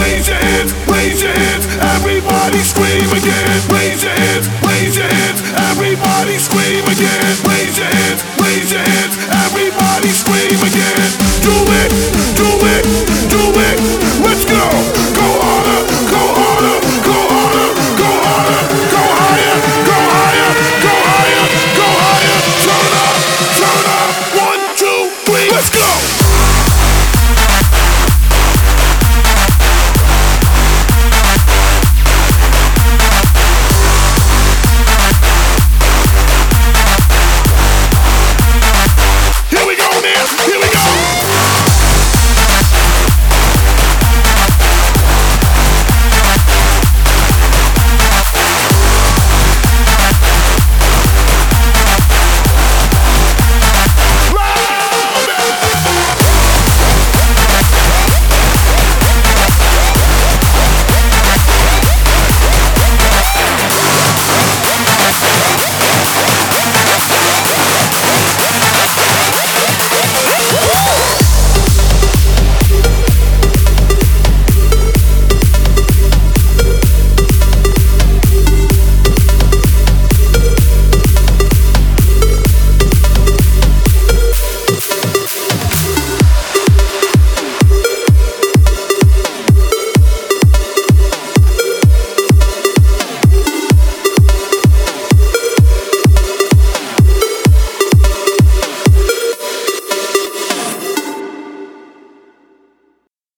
Raise your hands, raise your hands. Everybody scream again. Raise your hands.